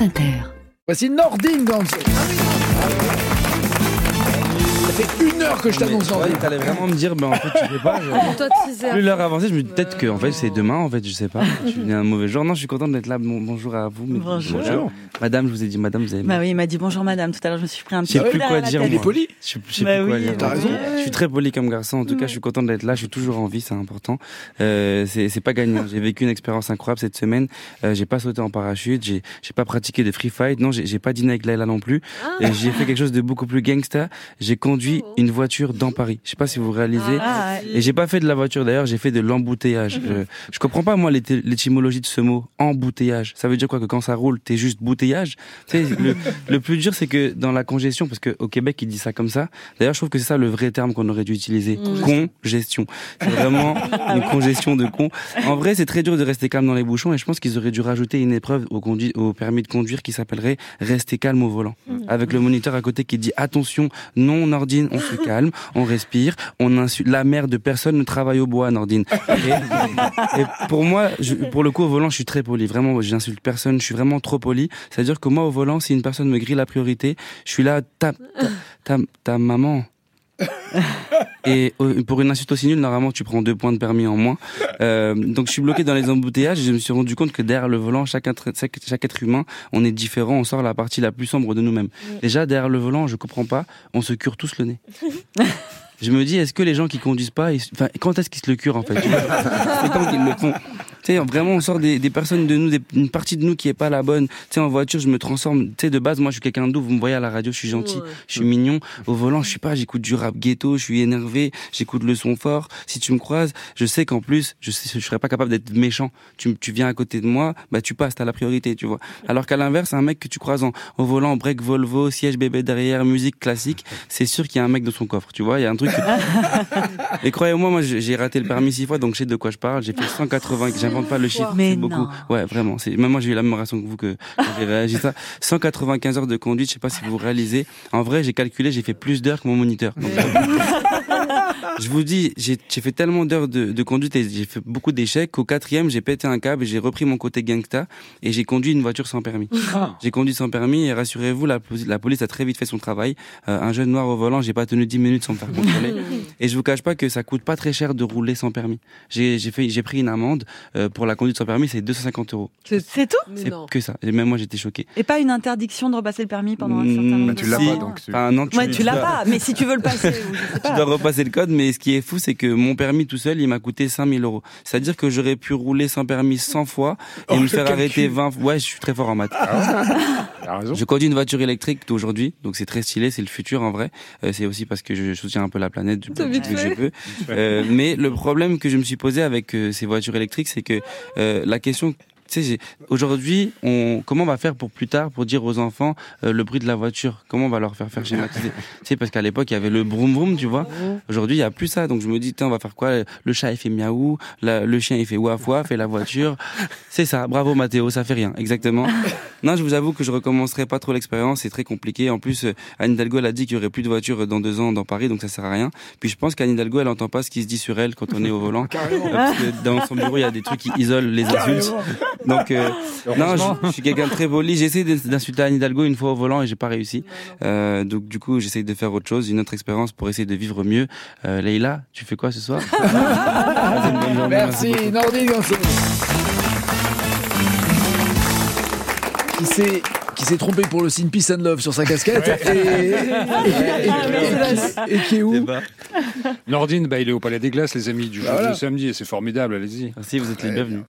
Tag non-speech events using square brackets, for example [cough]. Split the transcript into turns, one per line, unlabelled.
France Inter.
Voici Nordine dans le fait une heure que je t'annonce
Ouais,
Nordine.
t'allais vraiment me dire, ben en fait, tu sais pas. je-. Plus l'heure avançait, je me dis peut-être que en fait c'est demain, en fait, je sais pas. Je suis un mauvais jour. Non, je suis content d'être là. Bon- bonjour à vous.
Bonjour.
Bonjour. Madame, je vous ai dit, madame, vous avez.
Bah oui, il m'a dit bonjour madame. Tout à l'heure, je me suis pris un
Je
petit
sais
coup
plus
derrière
quoi
la
dire,
tête.
Il est
moi.
poli.
Je, je sais
Bah
plus quoi
oui,
dire.
t'as raison.
Je suis très poli comme garçon. En tout cas, je suis content d'être là. Je suis toujours en vie, c'est important. Euh, c'est c'est pas gagnant. J'ai vécu une expérience incroyable cette semaine. Euh, j'ai pas sauté en parachute. J'ai j'ai pas pratiqué de free fight. Non, j'ai j'ai pas dîné avec Laila non plus.
Ah.
Et j'ai fait quelque chose de beaucoup plus gangsta. J'ai conduit une voiture dans Paris. Je sais pas si vous réalisez.
Ah.
Et j'ai pas fait de la voiture d'ailleurs, j'ai fait de l'embouteillage. Je, je comprends pas moi l'étymologie de ce mot embouteillage. Ça veut dire quoi que quand ça roule, t'es juste bouteillage? Tu sais, le, le plus dur c'est que dans la congestion, parce que au Québec ils disent ça comme ça. D'ailleurs, je trouve que c'est ça le vrai terme qu'on aurait dû utiliser. Congestion. C'est vraiment [laughs] une congestion de con. En vrai, c'est très dur de rester calme dans les bouchons et je pense qu'ils auraient dû rajouter une épreuve au, permis de conduire qui s'appellerait rester calme au volant. Avec le moniteur à côté qui dit attention, non Nordine, on se [laughs] calme, on respire, on insulte. La mère de personne ne travaille au bois, Nordine. Et, et pour moi, pour le coup, au volant, je suis très poli. Vraiment, j'insulte personne. Je suis vraiment trop poli. C'est-à-dire que moi, au volant, si une personne me grille la priorité, je suis là, ta, ta, ta, ta maman. Et euh, pour une insulte aussi nulle, normalement, tu prends deux points de permis en moins. Euh, donc, je suis bloqué dans les embouteillages et je me suis rendu compte que derrière le volant, chaque être, chaque, chaque être humain, on est différent. On sort la partie la plus sombre de nous-mêmes. Déjà, derrière le volant, je comprends pas, on se cure tous le nez. [laughs] Je me dis, est-ce que les gens qui conduisent pas, ils- enfin, quand est-ce qu'ils se le curent en fait? C'est quand qu'ils le font. Tu sais, vraiment, on sort des, des personnes de nous, des- une partie de nous qui est pas la bonne. Tu sais, en voiture, je me transforme. Tu sais, de base, moi, je suis quelqu'un de doux. Vous me voyez à la radio, je suis gentil,
Ouais.
je suis mignon. Au volant, je suis pas, j'écoute du rap ghetto, je suis énervé, j'écoute le son fort. Si tu me croises, je sais qu'en plus, je, sais, je serais pas capable d'être méchant. Tu, tu viens à côté de moi, bah tu passes, t'as la priorité, tu vois. Alors qu'à l'inverse, un mec que tu croises en, au volant, break Volvo, siège bébé derrière, musique classique, c'est sûr qu'il y a un mec dans son coffre, tu vois. Il y a un truc. que- [laughs] Et croyez-moi, moi, j'ai j'ai raté le permis six fois, donc je sais de quoi je parle. J'ai fait 180, j'invente pas le chiffre,
Mais
c'est beaucoup. Ouais, vraiment. C'est même moi j'ai eu la même réaction que vous que j'ai réagi ça. 195 heures de conduite, je sais pas si vous réalisez. En vrai, j'ai calculé, j'ai fait plus d'heures que mon moniteur. Donc, [laughs] je vous dis, j'ai j'ai fait tellement d'heures de, de conduite et j'ai fait beaucoup d'échecs qu'au quatrième, j'ai pété un câble et j'ai repris mon côté gangsta et j'ai conduit une voiture sans permis. J'ai conduit sans permis et rassurez-vous, la, poli- la police a très vite fait son travail. Euh, un jeune noir au volant, j'ai pas tenu 10 minutes sans me faire contrôler. [laughs] et je vous cache pas que ça coûte pas très cher de rouler sans permis. J'ai j'ai fait, j'ai pris une amende euh, pour la conduite sans permis, c'est 250 euros.
C'est c'est tout?
C'est
non.
que ça. Et même moi, j'étais choqué.
Et pas une interdiction de repasser le permis pendant un certain
Mmh,
nombre
Bah,
de
tu l'as
temps?
pas, donc
Enfin, non, tu,
Ouais, tu l'as pas, mais si tu veux le passer, ou je sais [laughs]
Tu dois repasser le code, mais ce qui est fou, c'est que mon permis tout seul, il m'a coûté 5000 euros. C'est-à-dire que j'aurais pu rouler sans permis 100 fois et
Oh,
me faire arrêter 20 fois. Ouais, je suis très fort en maths. [laughs]
Raison.
Je conduis une voiture électrique aujourd'hui, donc c'est très stylé, c'est le futur en vrai. Euh, c'est aussi parce que je soutiens un peu la planète du peu que je peux. Euh, mais le problème que je me suis posé avec euh, ces voitures électriques, c'est que euh, la question aujourd'hui, on, comment on va faire pour plus tard pour dire aux enfants euh, le bruit de la voiture? Comment on va leur faire faire schématiser? [laughs] Tu parce qu'à l'époque, il y avait le broum broum, tu vois. Aujourd'hui, il y a plus ça. Donc je me dis, tiens, on va faire quoi? Le chat, il fait miaou, la- le chien, il fait waf waf, et la voiture, [laughs] c'est ça. Bravo Mathéo, ça fait rien, exactement. [laughs] Non, je vous avoue que je recommencerai pas trop l'expérience, c'est très compliqué. En plus, euh, Anne Hidalgo, elle a dit qu'il y aurait plus de voitures dans deux ans dans Paris, donc ça sert à rien. Puis je pense qu'Anne Hidalgo, elle entend pas ce qui se dit sur elle quand on est au volant.
Carrément.
Euh, Parce que dans son bureau, il y a des trucs qui isolent les insultes. Donc, euh, non, je, je suis quelqu'un de très poli. J'ai essayé d'ins- d'insulter Anne Hidalgo une fois au volant et j'ai pas réussi. Euh, donc, du coup, j'essaye de faire autre chose, une autre expérience pour essayer de vivre mieux. Euh, Leïla, tu fais quoi ce soir? [laughs]
Merci. Nordine. Qui s'est qui s'est trompé pour le signe Peace and Love sur sa casquette et, et, et- et qui est où?
Nordine, bah, il est au Palais des Glaces, les amis, du
Bah
jour
voilà.
du samedi, et c'est formidable, allez-y.
Merci, vous êtes les bienvenus.